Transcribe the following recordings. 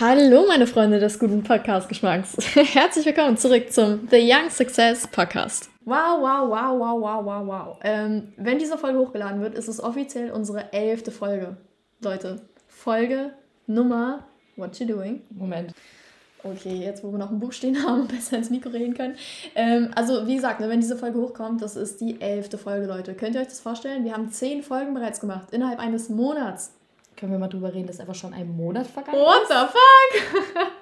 Hallo, meine Freunde des guten Podcast-Geschmacks. Herzlich willkommen zurück zum The Young Success Podcast. Wow, wow, wow, wow, wow, wow, wow. Ähm, wenn diese Folge hochgeladen wird, ist es offiziell unsere elfte Folge. Leute, Folge Nummer. What you doing? Moment. Okay, jetzt wo wir noch ein Buch stehen haben und besser ins Mikro reden können. Ähm, also, wie gesagt, ne, wenn diese Folge hochkommt, das ist die elfte Folge, Leute. Könnt ihr euch das vorstellen? Wir haben zehn Folgen bereits gemacht, innerhalb eines Monats. Können wir mal drüber reden, dass einfach schon ein Monat vergangen What ist? What the fuck?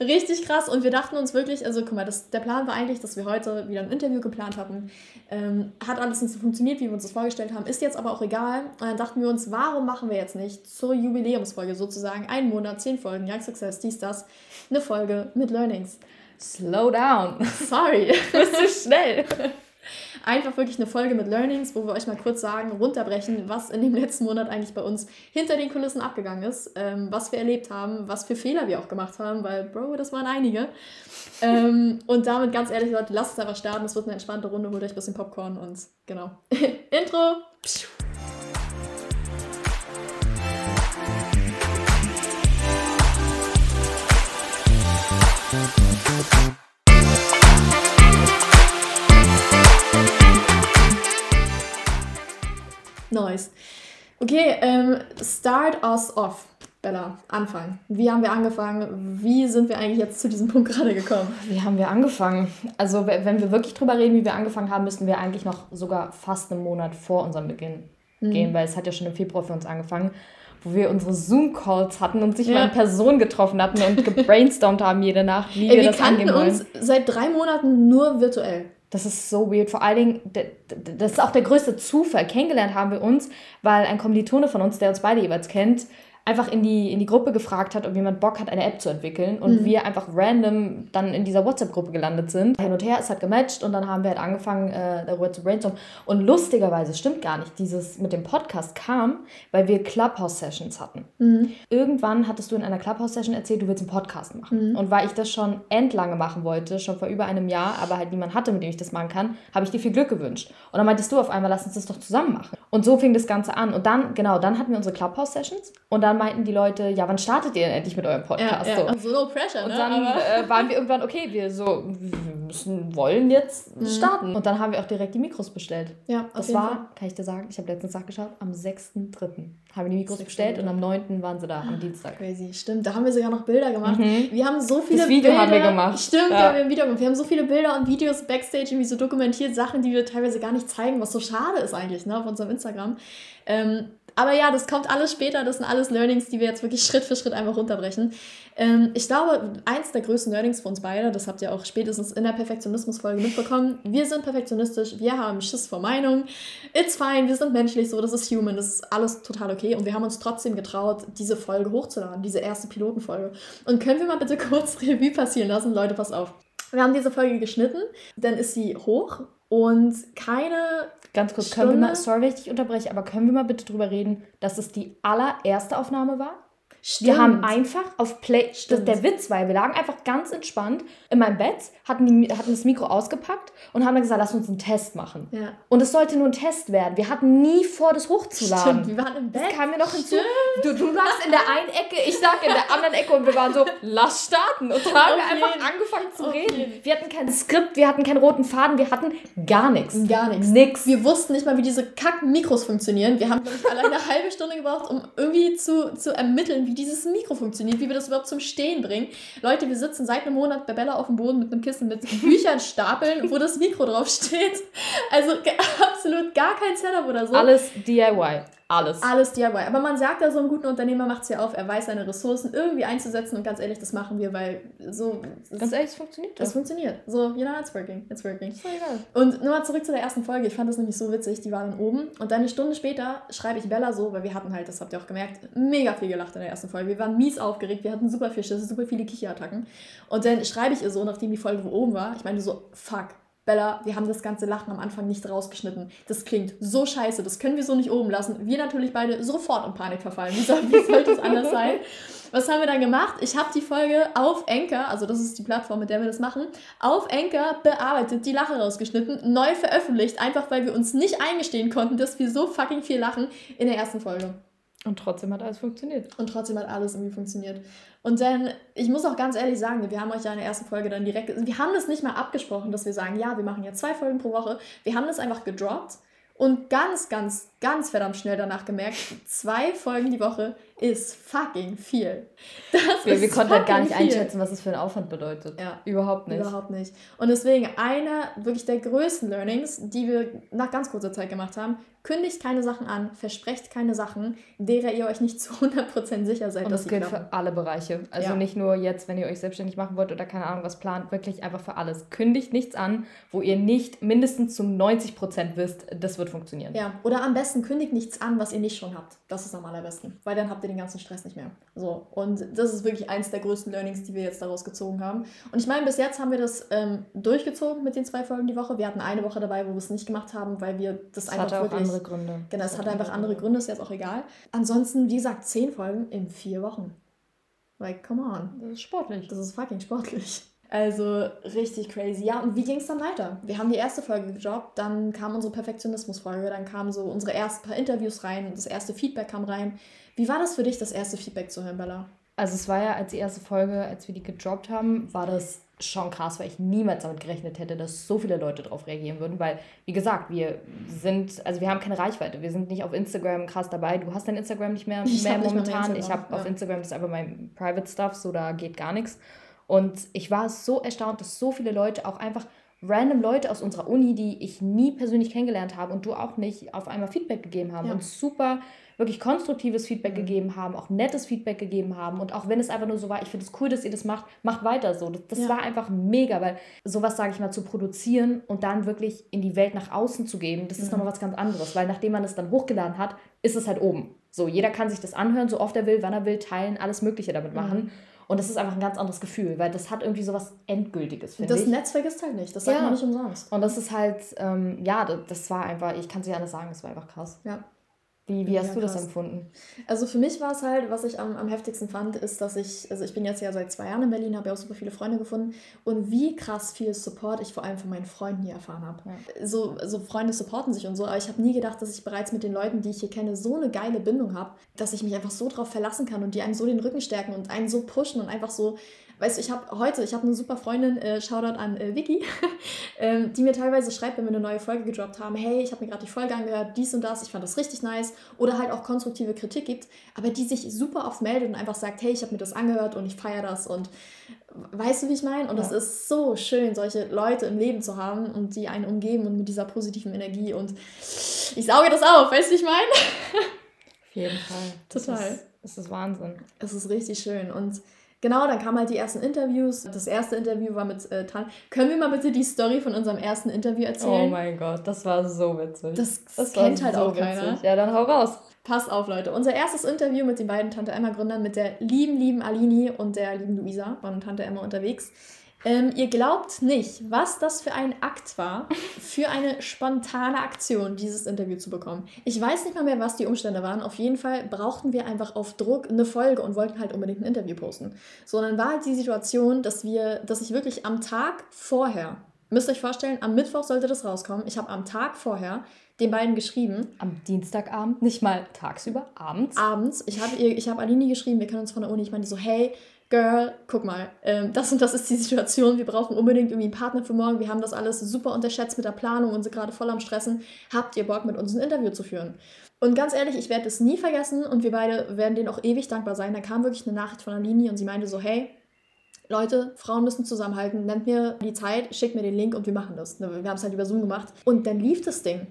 Richtig krass. Und wir dachten uns wirklich, also guck mal, das, der Plan war eigentlich, dass wir heute wieder ein Interview geplant hatten. Ähm, hat alles nicht so funktioniert, wie wir uns das vorgestellt haben. Ist jetzt aber auch egal. Und dann dachten wir uns, warum machen wir jetzt nicht zur Jubiläumsfolge sozusagen, einen Monat, zehn Folgen, Young Success, dies, das, eine Folge mit Learnings. Slow down. Sorry. Bist du schnell. Einfach wirklich eine Folge mit Learnings, wo wir euch mal kurz sagen, runterbrechen, was in dem letzten Monat eigentlich bei uns hinter den Kulissen abgegangen ist, ähm, was wir erlebt haben, was für Fehler wir auch gemacht haben, weil, Bro, das waren einige. ähm, und damit ganz ehrlich, Leute, lasst es einfach starten. Es wird eine entspannte Runde, holt euch ein bisschen Popcorn und genau. Intro! Pschuh. Nice. Okay, ähm, start us off. Bella, Anfang. Wie haben wir angefangen? Wie sind wir eigentlich jetzt zu diesem Punkt gerade gekommen? Wie haben wir angefangen? Also, wenn wir wirklich drüber reden, wie wir angefangen haben, müssten wir eigentlich noch sogar fast einen Monat vor unserem Beginn mhm. gehen, weil es hat ja schon im Februar für uns angefangen, wo wir unsere Zoom-Calls hatten und sich ja. mal in Person getroffen hatten und gebrainstormt haben jede Nacht, wie Ey, wir, wir das angehen wollen. Wir uns seit drei Monaten nur virtuell. Das ist so weird. Vor allen Dingen, das ist auch der größte Zufall. Kennengelernt haben wir uns, weil ein Kommilitone von uns, der uns beide jeweils kennt, einfach in die, in die Gruppe gefragt hat, ob jemand Bock hat, eine App zu entwickeln. Und mhm. wir einfach random dann in dieser WhatsApp-Gruppe gelandet sind. Hin und her, es hat gematcht und dann haben wir halt angefangen, äh, darüber zu brainstormen. Und lustigerweise, stimmt gar nicht, dieses mit dem Podcast kam, weil wir Clubhouse-Sessions hatten. Mhm. Irgendwann hattest du in einer Clubhouse-Session erzählt, du willst einen Podcast machen. Mhm. Und weil ich das schon endlange machen wollte, schon vor über einem Jahr, aber halt niemand hatte, mit dem ich das machen kann, habe ich dir viel Glück gewünscht. Und dann meintest du auf einmal, lass uns das doch zusammen machen. Und so fing das Ganze an. Und dann, genau, dann hatten wir unsere Clubhouse-Sessions und dann meinten die Leute, ja, wann startet ihr denn endlich mit eurem Podcast? Ja, ja. So. so no pressure, Und ne? dann äh, waren wir irgendwann, okay, wir so, wir müssen, wollen jetzt mhm. starten. Und dann haben wir auch direkt die Mikros bestellt. Ja, Das war, Fall. kann ich dir sagen, ich habe letztens nachgeschaut, am 6.3. haben wir die Mikros bestellt und am 9. waren sie da, am Dienstag. Crazy, stimmt. Da haben wir sogar noch Bilder gemacht. Mhm. Wir haben so viele das Video Bilder. haben wir gemacht. Stimmt, ja. wir haben ein Video gemacht. Wir haben so viele Bilder und Videos backstage irgendwie so dokumentiert, Sachen, die wir teilweise gar nicht zeigen, was so schade ist eigentlich, ne, auf unserem Instagram. Ähm, aber ja, das kommt alles später. Das sind alles Learnings, die wir jetzt wirklich Schritt für Schritt einfach runterbrechen. Ähm, ich glaube, eins der größten Learnings für uns beide, das habt ihr auch spätestens in der Perfektionismus-Folge mitbekommen. Wir sind perfektionistisch, wir haben Schiss vor Meinung. It's fine, wir sind menschlich, so, das ist human, das ist alles total okay. Und wir haben uns trotzdem getraut, diese Folge hochzuladen, diese erste Pilotenfolge. Und können wir mal bitte kurz Revue passieren lassen? Leute, pass auf. Wir haben diese Folge geschnitten, dann ist sie hoch und keine. Ganz kurz, Stunde. können wir mal, sorry, wenn ich dich unterbreche, aber können wir mal bitte drüber reden, dass es die allererste Aufnahme war? Stimmt. Wir haben einfach auf Play. Das, der Witz war, wir lagen einfach ganz entspannt in meinem Bett, hatten, die, hatten das Mikro ausgepackt und haben dann gesagt, lass uns einen Test machen. Ja. Und es sollte nur ein Test werden. Wir hatten nie vor, das hochzuladen. Stimmt, wir waren im Bett. Das kam mir noch hinzu. Du, du lagst in der einen Ecke, ich lag in der anderen Ecke und wir waren so, lass starten. Und dann haben wir einfach angefangen zu auf reden. Wir hatten kein Skript, wir hatten keinen roten Faden, wir hatten gar nichts. Gar nichts. Nix. Wir wussten nicht mal, wie diese kacken Mikros funktionieren. Wir haben, glaube ich, alleine eine halbe Stunde gebraucht, um irgendwie zu, zu ermitteln, wie wie dieses Mikro funktioniert, wie wir das überhaupt zum Stehen bringen. Leute, wir sitzen seit einem Monat bei Bella auf dem Boden mit einem Kissen mit Büchern stapeln, wo das Mikro drauf steht. Also absolut gar kein Setup oder so. Alles DIY. Alles. Alles DIY. Aber man sagt ja, so einem guten Unternehmer macht es ja auf, er weiß seine Ressourcen irgendwie einzusetzen und ganz ehrlich, das machen wir, weil so. Ganz ehrlich, es funktioniert. Das funktioniert. So, you know, it's working. It's working. Ist egal. Und nur mal zurück zu der ersten Folge. Ich fand das nämlich so witzig. Die war dann oben und dann eine Stunde später schreibe ich Bella so, weil wir hatten halt, das habt ihr auch gemerkt, mega viel gelacht in der ersten Folge. Wir waren mies aufgeregt, wir hatten super viel Schiss, super viele Kicherattacken. Und dann schreibe ich ihr so, nachdem die Folge oben war, ich meine so, fuck, Bella, wir haben das ganze Lachen am Anfang nicht rausgeschnitten. Das klingt so scheiße, das können wir so nicht oben lassen. Wir natürlich beide sofort in Panik verfallen. Wie, soll, wie sollte es anders sein? Was haben wir dann gemacht? Ich habe die Folge auf Anchor, also das ist die Plattform, mit der wir das machen, auf Anchor bearbeitet, die Lache rausgeschnitten, neu veröffentlicht, einfach weil wir uns nicht eingestehen konnten, dass wir so fucking viel lachen in der ersten Folge. Und trotzdem hat alles funktioniert. Und trotzdem hat alles irgendwie funktioniert. Und dann, ich muss auch ganz ehrlich sagen, wir haben euch ja in der ersten Folge dann direkt, wir haben das nicht mal abgesprochen, dass wir sagen, ja, wir machen jetzt zwei Folgen pro Woche. Wir haben das einfach gedroppt und ganz, ganz, ganz verdammt schnell danach gemerkt, zwei Folgen die Woche ist fucking viel. Das wir, wir konnten halt gar nicht viel. einschätzen, was es für einen Aufwand bedeutet. Ja. Überhaupt nicht. Überhaupt nicht. Und deswegen einer wirklich der größten Learnings, die wir nach ganz kurzer Zeit gemacht haben, Kündigt keine Sachen an, versprecht keine Sachen, derer ihr euch nicht zu 100% sicher seid. Und das gilt für alle Bereiche. Also ja. nicht nur jetzt, wenn ihr euch selbstständig machen wollt oder keine Ahnung was plant, wirklich einfach für alles. Kündigt nichts an, wo ihr nicht mindestens zu 90% wisst, das wird funktionieren. Ja, oder am besten kündigt nichts an, was ihr nicht schon habt. Das ist am allerbesten, weil dann habt ihr den ganzen Stress nicht mehr. So, und das ist wirklich eins der größten Learnings, die wir jetzt daraus gezogen haben. Und ich meine, bis jetzt haben wir das ähm, durchgezogen mit den zwei Folgen die Woche. Wir hatten eine Woche dabei, wo wir es nicht gemacht haben, weil wir das, das einfach wirklich andere Gründe. Genau, es hat einfach andere Gründe, ist jetzt auch egal. Ansonsten, wie gesagt, zehn Folgen in vier Wochen. Like, come on. Das ist sportlich. Das ist fucking sportlich. Also richtig crazy. Ja, und wie ging es dann weiter? Wir haben die erste Folge gejobbt, dann kam unsere Perfektionismus-Folge, dann kamen so unsere ersten paar Interviews rein, das erste Feedback kam rein. Wie war das für dich, das erste Feedback zu hören, Bella? Also es war ja als die erste Folge, als wir die gedroppt haben, war das schon krass, weil ich niemals damit gerechnet hätte, dass so viele Leute darauf reagieren würden, weil, wie gesagt, wir sind, also wir haben keine Reichweite, wir sind nicht auf Instagram krass dabei. Du hast dein Instagram nicht mehr, ich mehr momentan. ich habe ja. auf Instagram, das ist einfach mein Private Stuff, so da geht gar nichts. Und ich war so erstaunt, dass so viele Leute auch einfach random Leute aus unserer Uni, die ich nie persönlich kennengelernt habe und du auch nicht, auf einmal Feedback gegeben haben ja. und super wirklich konstruktives Feedback mhm. gegeben haben, auch nettes Feedback gegeben haben. Und auch wenn es einfach nur so war, ich finde es cool, dass ihr das macht, macht weiter so. Das, das ja. war einfach mega, weil sowas, sage ich mal, zu produzieren und dann wirklich in die Welt nach außen zu geben, das ist mhm. nochmal was ganz anderes. Weil nachdem man es dann hochgeladen hat, ist es halt oben. So, jeder kann sich das anhören, so oft er will, wann er will, teilen, alles Mögliche damit machen. Mhm. Und das ist einfach ein ganz anderes Gefühl, weil das hat irgendwie so was Endgültiges, finde ich. Das Netz vergisst halt nicht, das sagt ja. man nicht umsonst. Und das ist halt, ähm, ja, das, war einfach, ich kann es nicht anders sagen, das war einfach krass. Ja. Wie, wie hast du das empfunden? Also für mich war es halt, was ich am, am heftigsten fand, ist, dass ich, also ich bin jetzt ja seit zwei Jahren in Berlin, habe ja auch super viele Freunde gefunden und wie krass viel Support ich vor allem von meinen Freunden hier erfahren habe. Ja. So, so Freunde supporten sich und so, aber ich habe nie gedacht, dass ich bereits mit den Leuten, die ich hier kenne, so eine geile Bindung habe, dass ich mich einfach so drauf verlassen kann und die einen so den Rücken stärken und einen so pushen und einfach so weißt du, ich habe heute, ich habe eine super Freundin, äh, Shoutout an äh, Vicky, ähm, die mir teilweise schreibt, wenn wir eine neue Folge gedroppt haben, hey, ich habe mir gerade die Folge angehört, dies und das, ich fand das richtig nice. Oder halt auch konstruktive Kritik gibt, aber die sich super oft meldet und einfach sagt, hey, ich habe mir das angehört und ich feiere das und weißt du, wie ich meine? Und es ja. ist so schön, solche Leute im Leben zu haben und die einen umgeben und mit dieser positiven Energie und ich sauge das auf, weißt du, wie ich meine? Auf jeden Fall. Total. Das ist, das ist Wahnsinn. Es ist richtig schön und Genau, dann kamen halt die ersten Interviews. Das erste Interview war mit äh, Tan. Können wir mal bitte die Story von unserem ersten Interview erzählen? Oh mein Gott, das war so witzig. Das, das kennt halt so auch keiner. Ja, dann hau raus. Passt auf, Leute. Unser erstes Interview mit den beiden Tante Emma Gründern, mit der lieben, lieben Alini und der lieben Luisa von Tante Emma unterwegs. Ähm, ihr glaubt nicht, was das für ein Akt war, für eine spontane Aktion, dieses Interview zu bekommen. Ich weiß nicht mal mehr, was die Umstände waren. Auf jeden Fall brauchten wir einfach auf Druck eine Folge und wollten halt unbedingt ein Interview posten. So, dann war halt die Situation, dass wir, dass ich wirklich am Tag vorher, müsst ihr euch vorstellen, am Mittwoch sollte das rauskommen. Ich habe am Tag vorher den beiden geschrieben. Am Dienstagabend, nicht mal tagsüber, abends. Abends. Ich habe hab Aline geschrieben, wir kennen uns von der Uni. Ich meine so, hey, Girl, guck mal, ähm, das und das ist die Situation, wir brauchen unbedingt irgendwie einen Partner für morgen, wir haben das alles super unterschätzt mit der Planung und sind gerade voll am Stressen. Habt ihr Bock, mit uns ein Interview zu führen? Und ganz ehrlich, ich werde das nie vergessen und wir beide werden denen auch ewig dankbar sein. Da kam wirklich eine Nachricht von Alini und sie meinte so, hey, Leute, Frauen müssen zusammenhalten, nennt mir die Zeit, schickt mir den Link und wir machen das. Wir haben es halt über Zoom gemacht. Und dann lief das Ding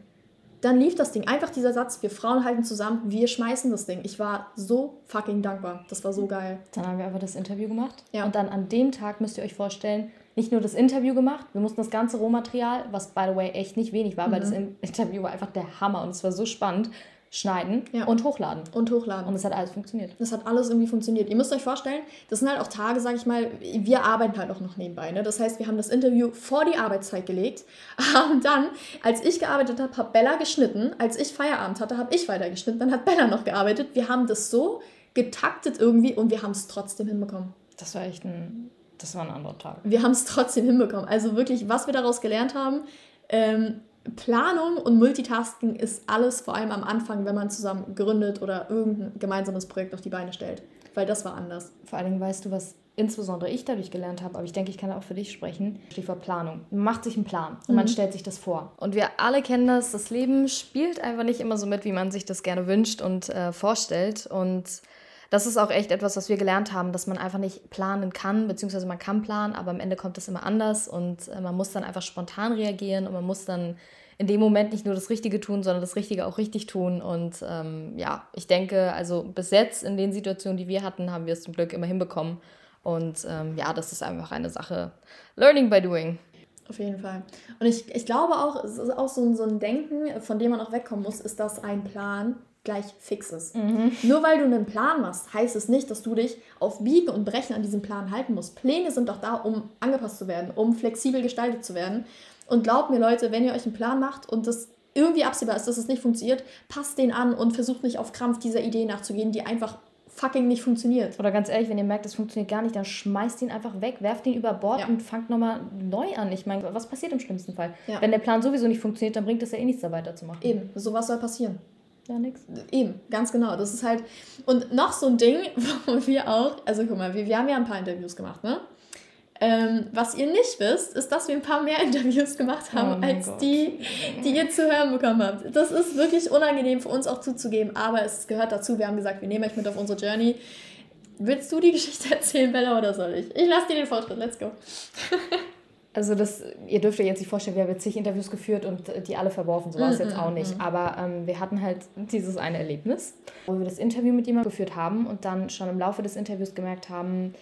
dann lief das Ding. Einfach dieser Satz, wir Frauen halten zusammen, wir schmeißen das Ding. Ich war so fucking dankbar. Das war so geil. Dann haben wir einfach das Interview gemacht. Ja. Und dann an dem Tag müsst ihr euch vorstellen, nicht nur das Interview gemacht, wir mussten das ganze Rohmaterial, was by the way echt nicht wenig war, mhm. weil das Interview war einfach der Hammer und es war so spannend schneiden ja. und hochladen. Und hochladen. Und es hat alles funktioniert. Das hat alles irgendwie funktioniert. Ihr müsst euch vorstellen, das sind halt auch Tage, sag ich mal, wir arbeiten halt auch noch nebenbei. Ne? Das heißt, wir haben das Interview vor die Arbeitszeit gelegt, haben dann, als ich gearbeitet habe, hat Bella geschnitten. Als ich Feierabend hatte, habe ich weiter geschnitten. Dann hat Bella noch gearbeitet. Wir haben das so getaktet irgendwie und wir haben es trotzdem hinbekommen. Das war echt ein, das war ein anderer Tag. Wir haben es trotzdem hinbekommen. Also wirklich, was wir daraus gelernt haben, ähm, Planung und Multitasking ist alles, vor allem am Anfang, wenn man zusammen gründet oder irgendein gemeinsames Projekt auf die Beine stellt. Weil das war anders. Vor allen Dingen weißt du, was insbesondere ich dadurch gelernt habe, aber ich denke, ich kann auch für dich sprechen, Stichwort Planung. Man macht sich einen Plan und mhm. man stellt sich das vor. Und wir alle kennen das, das Leben spielt einfach nicht immer so mit, wie man sich das gerne wünscht und äh, vorstellt. Und das ist auch echt etwas, was wir gelernt haben, dass man einfach nicht planen kann, beziehungsweise man kann planen, aber am Ende kommt es immer anders und äh, man muss dann einfach spontan reagieren und man muss dann in dem Moment nicht nur das Richtige tun, sondern das Richtige auch richtig tun. Und ähm, ja, ich denke, also bis jetzt in den Situationen, die wir hatten, haben wir es zum Glück immer hinbekommen. Und ähm, ja, das ist einfach eine Sache. Learning by doing. Auf jeden Fall. Und ich, ich glaube auch, es ist auch so ein, so ein Denken, von dem man auch wegkommen muss, ist, dass ein Plan gleich fix ist. Mhm. Nur weil du einen Plan machst, heißt es nicht, dass du dich auf Biegen und Brechen an diesem Plan halten musst. Pläne sind doch da, um angepasst zu werden, um flexibel gestaltet zu werden. Und glaubt mir, Leute, wenn ihr euch einen Plan macht und das irgendwie absehbar ist, dass es nicht funktioniert, passt den an und versucht nicht auf Krampf dieser Idee nachzugehen, die einfach fucking nicht funktioniert. Oder ganz ehrlich, wenn ihr merkt, es funktioniert gar nicht, dann schmeißt ihn einfach weg, werft ihn über Bord ja. und fangt nochmal neu an. Ich meine, was passiert im schlimmsten Fall? Ja. Wenn der Plan sowieso nicht funktioniert, dann bringt es ja eh nichts, da weiterzumachen. Eben, sowas soll passieren. Ja, nix. Eben, ganz genau. Das ist halt. Und noch so ein Ding, wo wir auch, also guck mal, wir, wir haben ja ein paar Interviews gemacht, ne? Ähm, was ihr nicht wisst, ist, dass wir ein paar mehr Interviews gemacht haben, oh als Gott. die, die ihr zu hören bekommen habt. Das ist wirklich unangenehm für uns auch zuzugeben, aber es gehört dazu. Wir haben gesagt, wir nehmen euch mit auf unsere Journey. Willst du die Geschichte erzählen, Bella, oder soll ich? Ich lasse dir den Vortritt. Let's go. Also das, ihr dürft euch jetzt nicht vorstellen, wir haben jetzt zig Interviews geführt und die alle verworfen, so war es mm, jetzt auch nicht. Mm. Aber ähm, wir hatten halt dieses eine Erlebnis, wo wir das Interview mit jemandem geführt haben und dann schon im Laufe des Interviews gemerkt haben,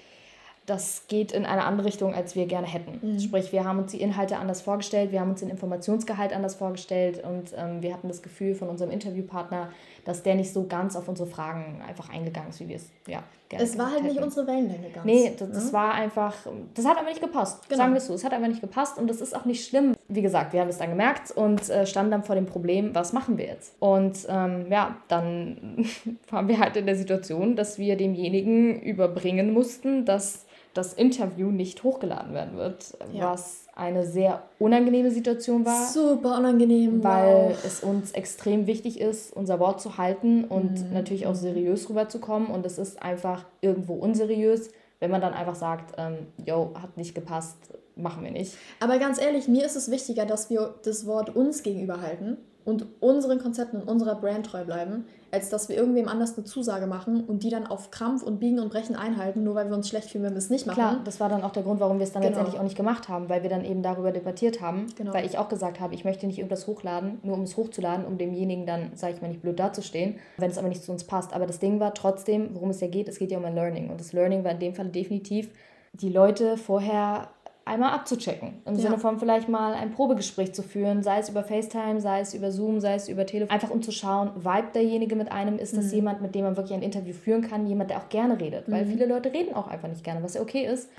das geht in eine andere Richtung, als wir gerne hätten. Mhm. Sprich, wir haben uns die Inhalte anders vorgestellt, wir haben uns den Informationsgehalt anders vorgestellt und ähm, wir hatten das Gefühl von unserem Interviewpartner, dass der nicht so ganz auf unsere Fragen einfach eingegangen ist, wie wir es ja gerne Es war halt hätten. nicht unsere Wellenlänge ganz. Nee, das, das ne? war einfach, das hat aber nicht gepasst. Genau. Sagen wir es so, es hat einfach nicht gepasst und das ist auch nicht schlimm. Wie gesagt, wir haben es dann gemerkt und äh, standen dann vor dem Problem, was machen wir jetzt? Und ähm, ja, dann waren wir halt in der Situation, dass wir demjenigen überbringen mussten, dass das Interview nicht hochgeladen werden wird, ja. was eine sehr unangenehme Situation war. Super unangenehm. Weil wow. es uns extrem wichtig ist, unser Wort zu halten und mhm. natürlich auch seriös rüberzukommen. Und es ist einfach irgendwo unseriös, wenn man dann einfach sagt, ähm, yo, hat nicht gepasst, machen wir nicht. Aber ganz ehrlich, mir ist es wichtiger, dass wir das Wort uns gegenüber halten und unseren Konzepten und unserer Brand treu bleiben, als dass wir irgendwem anders eine Zusage machen und die dann auf Krampf und Biegen und Brechen einhalten, nur weil wir uns schlecht fühlen, wenn wir es nicht machen. Klar, das war dann auch der Grund, warum wir es dann genau. letztendlich auch nicht gemacht haben, weil wir dann eben darüber debattiert haben, genau. weil ich auch gesagt habe, ich möchte nicht irgendwas hochladen, nur um es hochzuladen, um demjenigen dann, sage ich mal, nicht blöd dazustehen, wenn es aber nicht zu uns passt. Aber das Ding war trotzdem, worum es ja geht, es geht ja um ein Learning und das Learning war in dem Fall definitiv, die Leute vorher einmal abzuchecken. Im ja. Sinne von vielleicht mal ein Probegespräch zu führen, sei es über FaceTime, sei es über Zoom, sei es über Telefon. Einfach um zu schauen, vibe derjenige mit einem, ist das mhm. jemand, mit dem man wirklich ein Interview führen kann, jemand, der auch gerne redet. Mhm. Weil viele Leute reden auch einfach nicht gerne, was ja okay ist.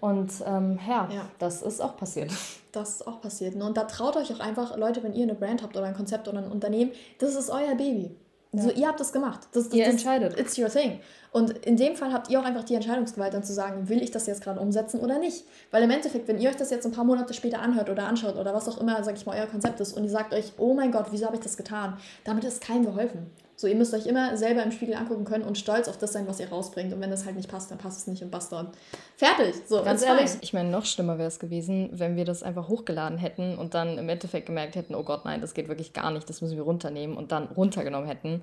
Und ähm, ja, ja, das ist auch passiert. Das ist auch passiert. Und da traut euch auch einfach, Leute, wenn ihr eine Brand habt oder ein Konzept oder ein Unternehmen, das ist euer Baby. Ja. So, ihr habt das gemacht. Das, das, ihr das, entscheidet. It's your thing. Und in dem Fall habt ihr auch einfach die Entscheidungsgewalt, dann zu sagen, will ich das jetzt gerade umsetzen oder nicht. Weil im Endeffekt, wenn ihr euch das jetzt ein paar Monate später anhört oder anschaut oder was auch immer, sag ich mal, euer Konzept ist und ihr sagt euch, oh mein Gott, wieso habe ich das getan? Damit ist keinem geholfen. So, ihr müsst euch immer selber im Spiegel angucken können und stolz auf das sein, was ihr rausbringt. Und wenn das halt nicht passt, dann passt es nicht und basta. Fertig. So, ganz ehrlich. Fein. Ich meine, noch schlimmer wäre es gewesen, wenn wir das einfach hochgeladen hätten und dann im Endeffekt gemerkt hätten, oh Gott, nein, das geht wirklich gar nicht, das müssen wir runternehmen und dann runtergenommen hätten.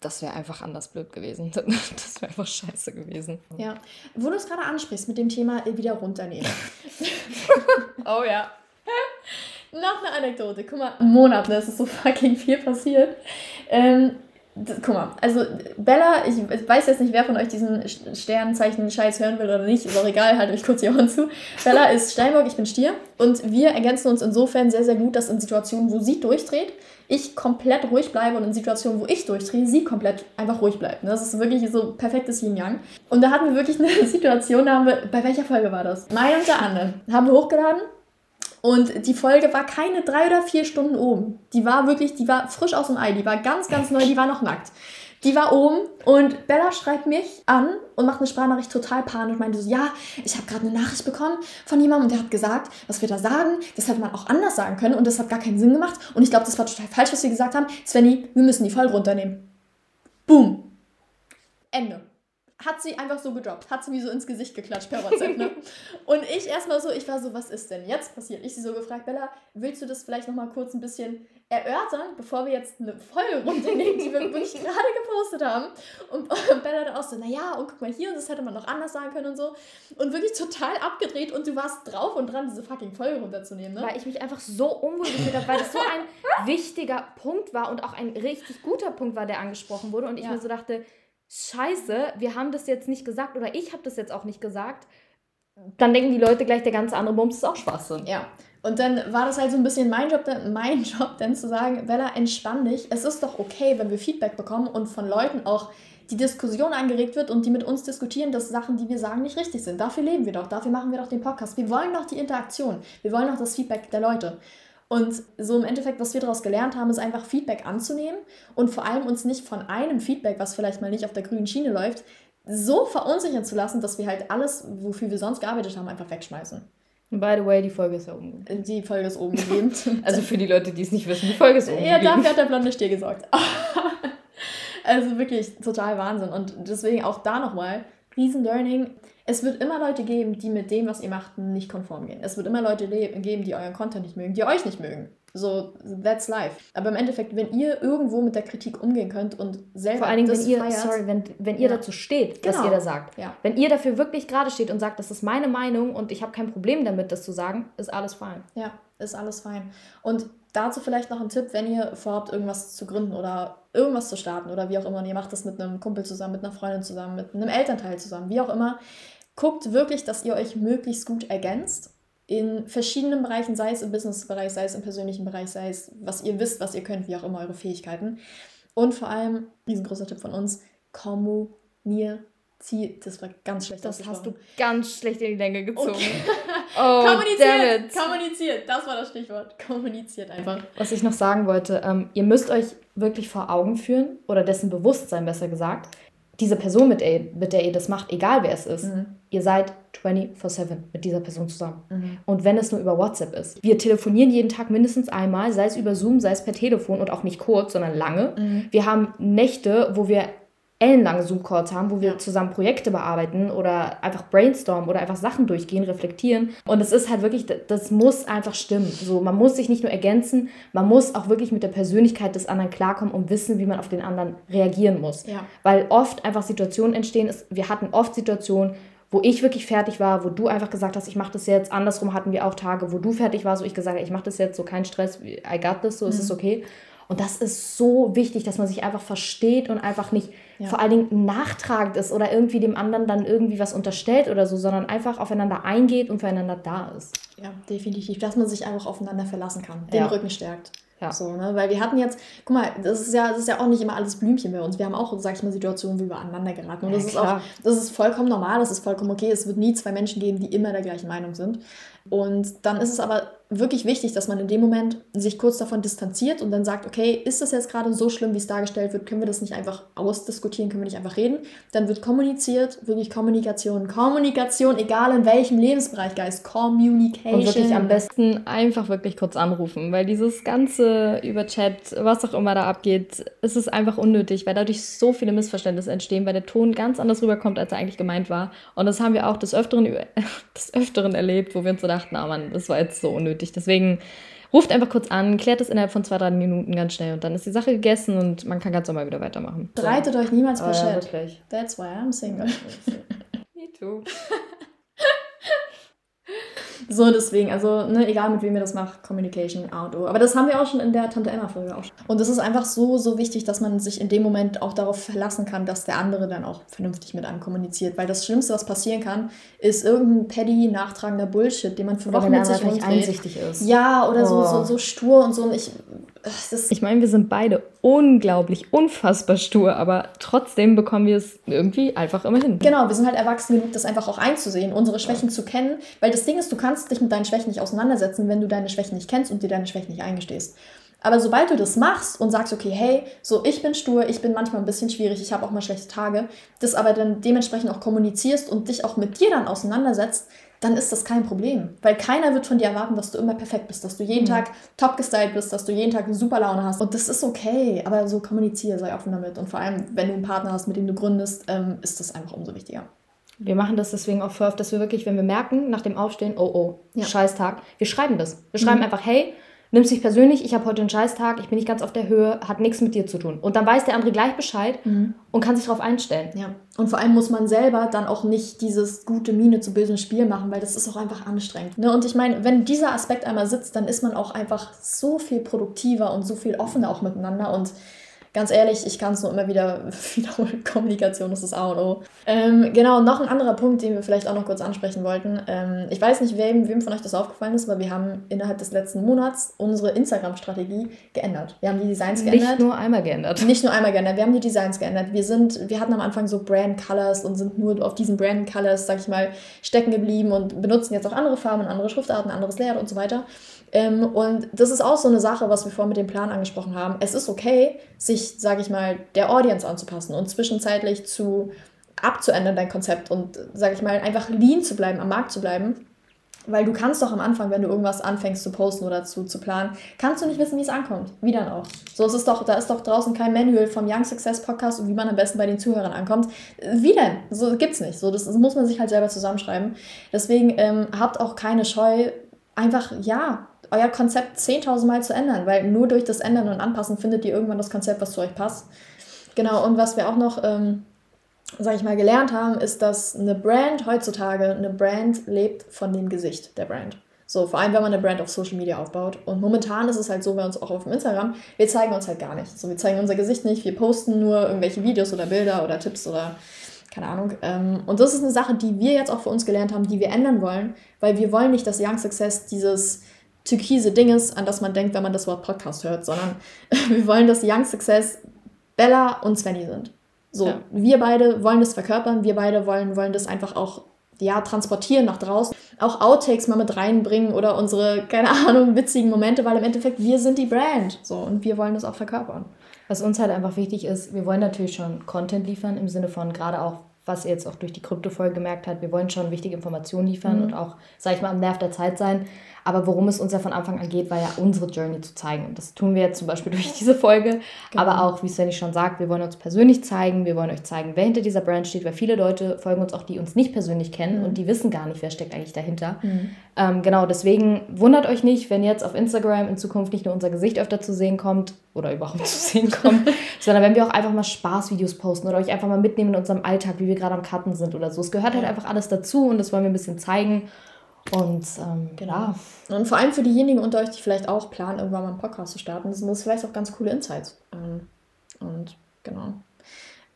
Das wäre einfach anders blöd gewesen. Das wäre einfach scheiße gewesen. Ja. Wo du es gerade ansprichst mit dem Thema wieder runternehmen. oh ja. Noch eine Anekdote. Guck mal, Monat, ne? Es ist so fucking viel passiert. Ähm, guck mal, also Bella, ich weiß jetzt nicht, wer von euch diesen Sternzeichen-Scheiß hören will oder nicht, ist auch egal, halt euch kurz die Ohren zu. Bella ist Steinbock, ich bin Stier und wir ergänzen uns insofern sehr, sehr gut, dass in Situationen, wo sie durchdreht, ich komplett ruhig bleibe und in Situationen, wo ich durchdrehe, sie komplett einfach ruhig bleibt. Das ist wirklich so perfektes Yin-Yang. Und da hatten wir wirklich eine Situation, da haben wir, bei welcher Folge war das? Mai und der Anne. Haben wir hochgeladen und die Folge war keine drei oder vier Stunden oben. Die war wirklich, die war frisch aus dem Ei, die war ganz, ganz neu, die war noch nackt. Die war oben und Bella schreibt mich an und macht eine Sprachnachricht total panisch. Meinte so, ja, ich habe gerade eine Nachricht bekommen von jemandem und der hat gesagt, was wir da sagen, das hätte man auch anders sagen können und das hat gar keinen Sinn gemacht. Und ich glaube, das war total falsch, was wir gesagt haben. Svenny, wir müssen die Folge runternehmen. Boom. Ende hat sie einfach so gedroppt, hat sie mir so ins Gesicht geklatscht per WhatsApp. Ne? und ich erstmal so, ich war so, was ist denn jetzt passiert? Ich sie so gefragt, Bella, willst du das vielleicht nochmal kurz ein bisschen erörtern, bevor wir jetzt eine Folge runternehmen, die wir wirklich gerade gepostet haben? Und, Bella dann auch so, naja, und guck mal hier, und das hätte man noch anders sagen können und so. Und wirklich total abgedreht und du warst drauf und dran, diese fucking Folge runterzunehmen. Ne? Weil ich mich einfach so unwohl gefühlt habe, weil das so ein wichtiger Punkt war und auch ein richtig guter Punkt war, der angesprochen wurde. Und ich ja. mir so dachte, scheiße, wir haben das jetzt nicht gesagt oder ich habe das jetzt auch nicht gesagt, dann denken die Leute gleich, der ganze andere Bums ist auch Schwachsinn. Ja. Und dann war das halt so ein bisschen mein Job, mein Job, dann zu sagen, Bella, entspann dich. Es ist doch okay, wenn wir Feedback bekommen und von Leuten auch die Diskussion angeregt wird und die mit uns diskutieren, dass Sachen, die wir sagen, nicht richtig sind. Dafür leben wir doch, dafür machen wir doch den Podcast. Wir wollen doch die Interaktion. Wir wollen doch das Feedback der Leute. Und so im Endeffekt, was wir daraus gelernt haben, ist einfach Feedback anzunehmen und vor allem uns nicht von einem Feedback, was vielleicht mal nicht auf der grünen Schiene läuft, so verunsichern zu lassen, dass wir halt alles, wofür wir sonst gearbeitet haben, einfach wegschmeißen. By the way, die Folge ist ja oben. Die Folge ist oben gegeben. also für die Leute, die es nicht wissen, die Folge ist oben Ja, dafür hat der blonde Stier gesorgt. also wirklich total Wahnsinn. Und deswegen auch da nochmal, Riesen-Learning. Es wird immer Leute geben, die mit dem, was ihr macht, nicht konform gehen. Es wird immer Leute geben, die euren Content nicht mögen, die euch nicht mögen. So, that's life. Aber im Endeffekt, wenn ihr irgendwo mit der Kritik umgehen könnt und selber Vor allen Dingen, wenn ihr, feiert, sorry, wenn, wenn ihr ja. dazu steht, genau. was ihr da sagt. Ja. Wenn ihr dafür wirklich gerade steht und sagt, das ist meine Meinung und ich habe kein Problem damit, das zu sagen, ist alles fein. Ja, ist alles fein. Und dazu vielleicht noch ein Tipp, wenn ihr vorhabt, irgendwas zu gründen oder irgendwas zu starten oder wie auch immer, und ihr macht das mit einem Kumpel zusammen, mit einer Freundin zusammen, mit einem Elternteil zusammen, wie auch immer, guckt wirklich, dass ihr euch möglichst gut ergänzt in verschiedenen Bereichen, sei es im Business-Bereich, sei es im persönlichen Bereich, sei es, was ihr wisst, was ihr könnt, wie auch immer eure Fähigkeiten. Und vor allem, riesengroßer Tipp von uns, kommuniziert. Das war ganz schlecht. Das hast du ganz schlecht in die Länge gezogen. Okay. oh, kommuniziert, kommuniziert, das war das Stichwort. Kommuniziert einfach. Was ich noch sagen wollte, ähm, ihr müsst euch wirklich vor Augen führen, oder dessen Bewusstsein besser gesagt, diese Person, mit der, mit der ihr das macht, egal wer es ist, mhm. ihr seid 24-7 mit dieser Person zusammen. Mhm. Und wenn es nur über WhatsApp ist. Wir telefonieren jeden Tag mindestens einmal, sei es über Zoom, sei es per Telefon und auch nicht kurz, sondern lange. Mhm. Wir haben Nächte, wo wir ellenlange Zoom-Calls haben, wo wir ja. zusammen Projekte bearbeiten oder einfach brainstormen oder einfach Sachen durchgehen, reflektieren. Und es ist halt wirklich, das muss einfach stimmen. So, man muss sich nicht nur ergänzen, man muss auch wirklich mit der Persönlichkeit des anderen klarkommen und wissen, wie man auf den anderen reagieren muss. Ja. Weil oft einfach Situationen entstehen, wir hatten oft Situationen, wo ich wirklich fertig war, wo du einfach gesagt hast, ich mache das jetzt. Andersrum hatten wir auch Tage, wo du fertig warst, wo ich gesagt habe, ich mache das jetzt, so kein Stress, I got this, so mhm. ist es okay. Und das ist so wichtig, dass man sich einfach versteht und einfach nicht ja. vor allen Dingen nachtragend ist oder irgendwie dem anderen dann irgendwie was unterstellt oder so, sondern einfach aufeinander eingeht und füreinander da ist. Ja, definitiv. Dass man sich einfach aufeinander verlassen kann, den ja. Rücken stärkt. Ja. So, ne? Weil wir hatten jetzt, guck mal, das ist, ja, das ist ja auch nicht immer alles Blümchen bei uns. Wir haben auch, sag ich mal, Situationen, wie wir aneinander geraten. Und das ja, ist auch, das ist vollkommen normal, das ist vollkommen okay. Es wird nie zwei Menschen geben, die immer der gleichen Meinung sind. Und dann ist es aber wirklich wichtig, dass man in dem Moment sich kurz davon distanziert und dann sagt, okay, ist das jetzt gerade so schlimm, wie es dargestellt wird, können wir das nicht einfach ausdiskutieren, können wir nicht einfach reden. Dann wird kommuniziert, wirklich Kommunikation, Kommunikation, egal in welchem Lebensbereich, Geist, Communication. Und wirklich am besten einfach wirklich kurz anrufen, weil dieses ganze über Chat, was auch immer da abgeht, ist es einfach unnötig, weil dadurch so viele Missverständnisse entstehen, weil der Ton ganz anders rüberkommt, als er eigentlich gemeint war. Und das haben wir auch des Öfteren, des Öfteren erlebt, wo wir uns so dachten, ah Mann, das war jetzt so unnötig. Deswegen ruft einfach kurz an, klärt es innerhalb von zwei, drei Minuten ganz schnell und dann ist die Sache gegessen und man kann ganz normal wieder weitermachen. Streitet so. euch niemals per oh. Ja, That's why I'm single. Me too. So, deswegen, also, ne, egal mit wem ihr das macht, Communication, A und O. Aber das haben wir auch schon in der Tante Emma-Folge auch. Und es ist einfach so, so wichtig, dass man sich in dem Moment auch darauf verlassen kann, dass der andere dann auch vernünftig mit einem kommuniziert. Weil das Schlimmste, was passieren kann, ist irgendein petty, nachtragender Bullshit, den man für Wochen mit sich nicht einsichtig ist. Ja, oder oh. so, so, so stur und so. Und ich, ich meine, wir sind beide unglaublich, unfassbar stur, aber trotzdem bekommen wir es irgendwie einfach immer hin. Genau, wir sind halt erwachsen genug, das einfach auch einzusehen, unsere Schwächen zu kennen, weil das Ding ist, du kannst dich mit deinen Schwächen nicht auseinandersetzen, wenn du deine Schwächen nicht kennst und dir deine Schwächen nicht eingestehst. Aber sobald du das machst und sagst, okay, hey, so ich bin stur, ich bin manchmal ein bisschen schwierig, ich habe auch mal schlechte Tage, das aber dann dementsprechend auch kommunizierst und dich auch mit dir dann auseinandersetzt, dann ist das kein Problem. Weil keiner wird von dir erwarten, dass du immer perfekt bist, dass du jeden mhm. Tag top gestylt bist, dass du jeden Tag eine super Laune hast. Und das ist okay, aber so kommuniziere, sei offen damit. Und vor allem, wenn du einen Partner hast, mit dem du gründest, ähm, ist das einfach umso wichtiger. Wir machen das deswegen auch für oft, dass wir wirklich, wenn wir merken, nach dem Aufstehen, oh oh, ja. Scheißtag, wir schreiben das. Wir schreiben mhm. einfach, hey, nimmst dich persönlich, ich habe heute einen Scheißtag, ich bin nicht ganz auf der Höhe, hat nichts mit dir zu tun. Und dann weiß der andere gleich Bescheid mhm. und kann sich darauf einstellen. Ja. Und vor allem muss man selber dann auch nicht dieses gute Miene zu bösen Spiel machen, weil das ist auch einfach anstrengend. Ne? Und ich meine, wenn dieser Aspekt einmal sitzt, dann ist man auch einfach so viel produktiver und so viel offener auch miteinander und ganz ehrlich, ich kann es nur immer wieder wiederholen. Kommunikation ist das A und O. Ähm, genau, noch ein anderer Punkt, den wir vielleicht auch noch kurz ansprechen wollten. Ähm, ich weiß nicht, wem, wem von euch das aufgefallen ist, aber wir haben innerhalb des letzten Monats unsere Instagram-Strategie geändert. Wir haben die Designs geändert. Nicht nur einmal geändert. Nicht nur einmal geändert. Wir haben die Designs geändert. Wir sind, wir hatten am Anfang so Brand Colors und sind nur auf diesen Brand Colors, sag ich mal, stecken geblieben und benutzen jetzt auch andere Farben, andere Schriftarten, anderes Layout und so weiter. Ähm, und das ist auch so eine Sache, was wir vorhin mit dem Plan angesprochen haben. Es ist okay, sich, sage ich mal, der Audience anzupassen und zwischenzeitlich zu abzuändern, dein Konzept und, sage ich mal, einfach lean zu bleiben, am Markt zu bleiben. Weil du kannst doch am Anfang, wenn du irgendwas anfängst zu posten oder zu, zu planen, kannst du nicht wissen, wie es ankommt. Wie dann auch. So, es doch, da ist doch draußen kein Manual vom Young Success Podcast und wie man am besten bei den Zuhörern ankommt. Wie denn? So gibt's nicht. So, das, das muss man sich halt selber zusammenschreiben. Deswegen ähm, habt auch keine Scheu, einfach, ja, euer Konzept 10.000 Mal zu ändern, weil nur durch das Ändern und Anpassen findet ihr irgendwann das Konzept, was zu euch passt. Genau, und was wir auch noch, ähm, sag ich mal, gelernt haben, ist, dass eine Brand heutzutage, eine Brand lebt von dem Gesicht der Brand. So, vor allem, wenn man eine Brand auf Social Media aufbaut. Und momentan ist es halt so bei uns auch auf Instagram, wir zeigen uns halt gar nicht. So, wir zeigen unser Gesicht nicht, wir posten nur irgendwelche Videos oder Bilder oder Tipps oder keine Ahnung. Ähm, und das ist eine Sache, die wir jetzt auch für uns gelernt haben, die wir ändern wollen, weil wir wollen nicht, dass Young Success dieses türkise Ding ist, an das man denkt, wenn man das Wort Podcast hört, sondern wir wollen, dass Young Success Bella und Svenny sind. So, ja. wir beide wollen das verkörpern, wir beide wollen, wollen das einfach auch ja, transportieren nach draußen. Auch Outtakes mal mit reinbringen oder unsere, keine Ahnung, witzigen Momente, weil im Endeffekt wir sind die Brand. So, und wir wollen das auch verkörpern. Was uns halt einfach wichtig ist, wir wollen natürlich schon Content liefern, im Sinne von gerade auch was ihr jetzt auch durch die Krypto-Folge gemerkt habt, wir wollen schon wichtige Informationen liefern mhm. und auch, sag ich mal, am Nerv der Zeit sein. Aber worum es uns ja von Anfang an geht, war ja unsere Journey zu zeigen. Und das tun wir jetzt zum Beispiel durch diese Folge. Genau. Aber auch, wie Svenny schon sagt, wir wollen uns persönlich zeigen. Wir wollen euch zeigen, wer hinter dieser Brand steht, weil viele Leute folgen uns auch, die uns nicht persönlich kennen mhm. und die wissen gar nicht, wer steckt eigentlich dahinter. Mhm. Ähm, genau, deswegen wundert euch nicht, wenn jetzt auf Instagram in Zukunft nicht nur unser Gesicht öfter zu sehen kommt oder überhaupt zu sehen kommt, sondern wenn wir auch einfach mal Spaßvideos posten oder euch einfach mal mitnehmen in unserem Alltag, wie wir gerade am Cutten sind oder so. Es gehört halt einfach alles dazu und das wollen wir ein bisschen zeigen. Und ähm, genau. Und vor allem für diejenigen unter euch, die vielleicht auch planen, irgendwann mal einen Podcast zu starten, sind das vielleicht auch ganz coole Insights. Ähm, und genau.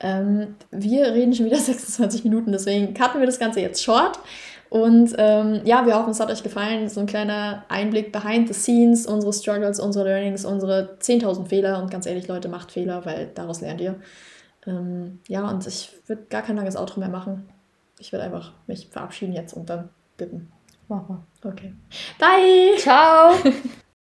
Ähm, wir reden schon wieder 26 Minuten, deswegen cutten wir das Ganze jetzt short. Und ähm, ja, wir hoffen, es hat euch gefallen. So ein kleiner Einblick behind the scenes, unsere Struggles, unsere Learnings, unsere 10.000 Fehler. Und ganz ehrlich, Leute, macht Fehler, weil daraus lernt ihr. Ähm, ja, und ich würde gar kein langes Outro mehr machen. Ich würde einfach mich verabschieden jetzt und dann bitten. Mach mal. Okay. Bye. Ciao.